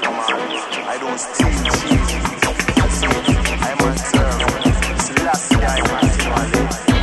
I don't steal. I must serve. Last time I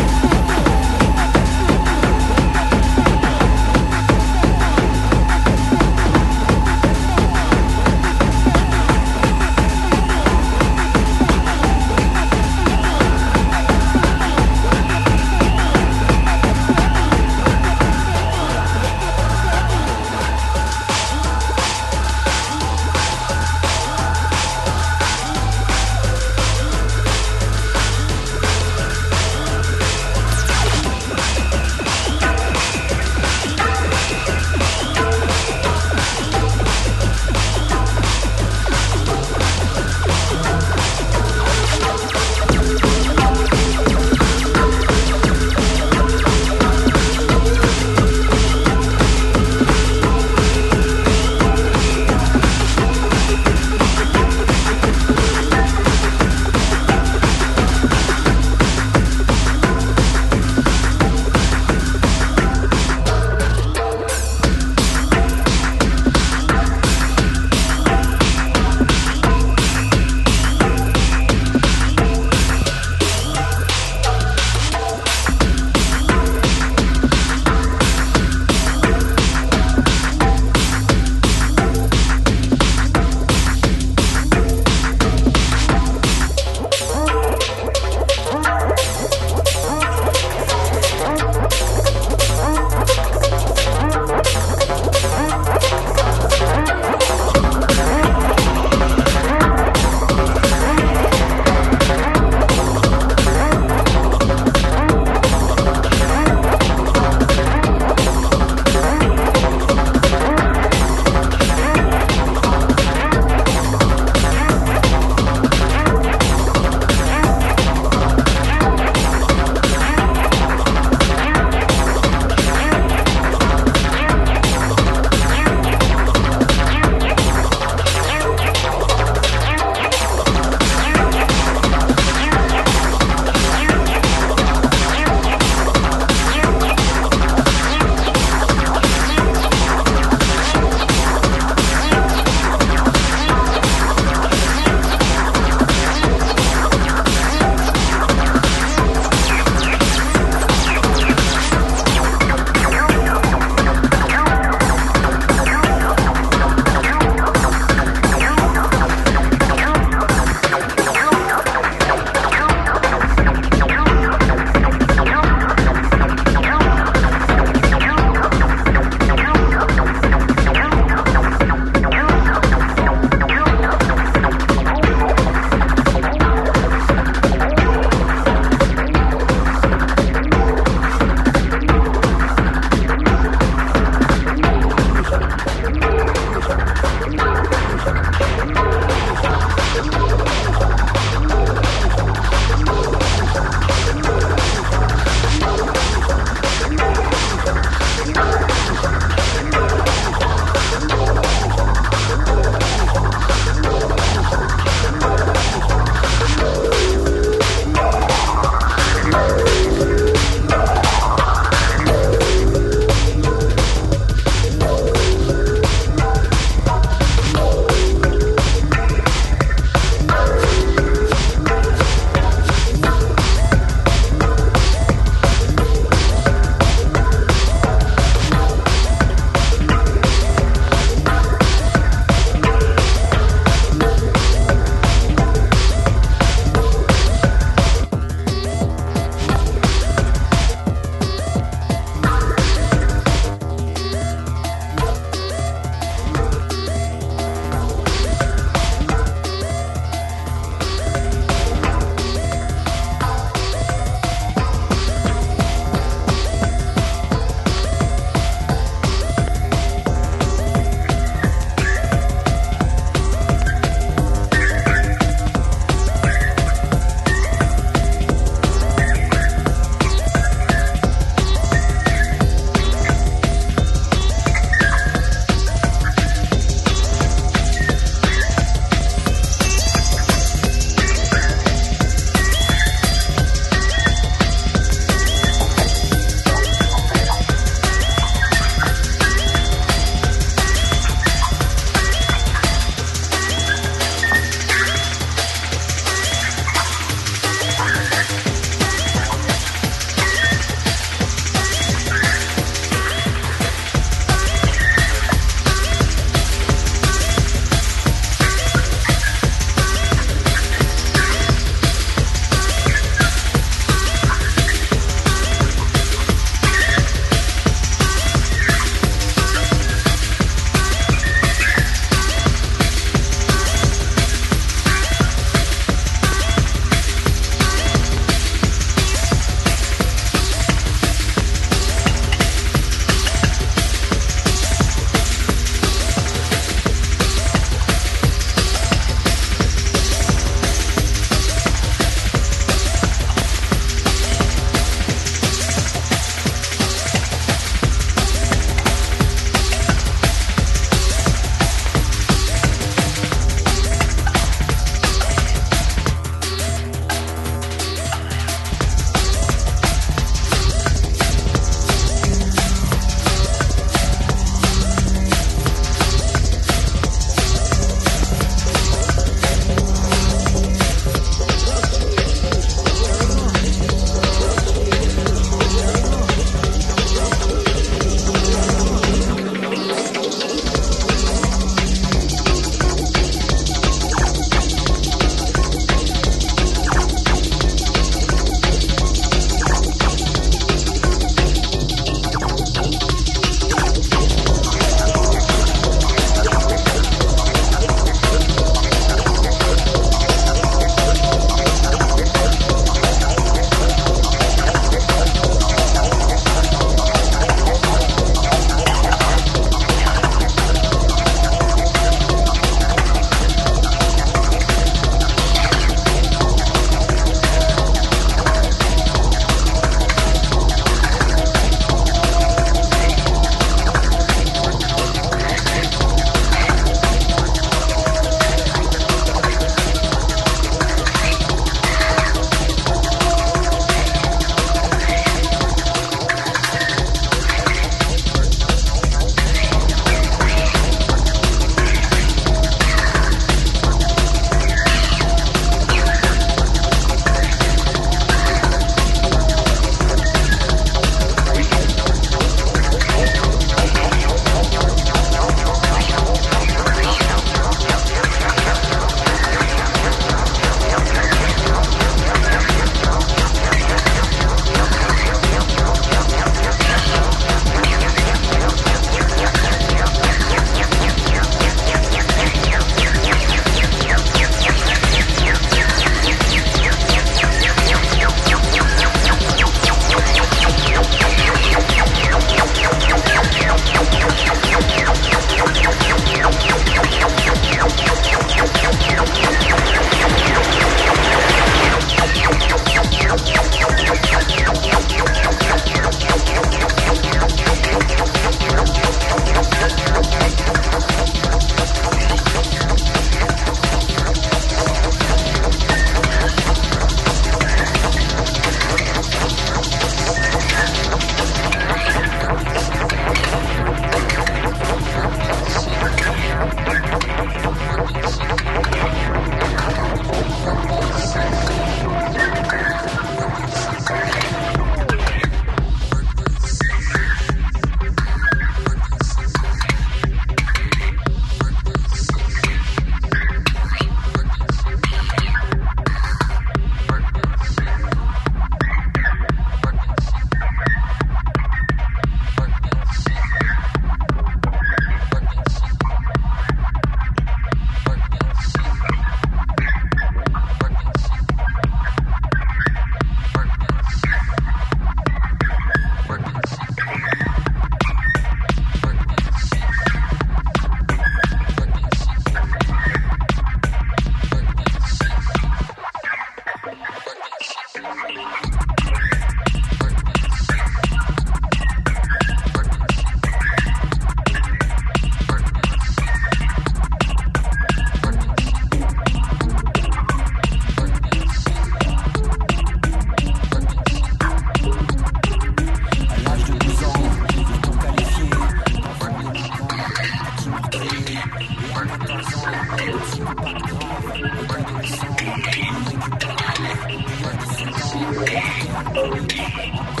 Fight!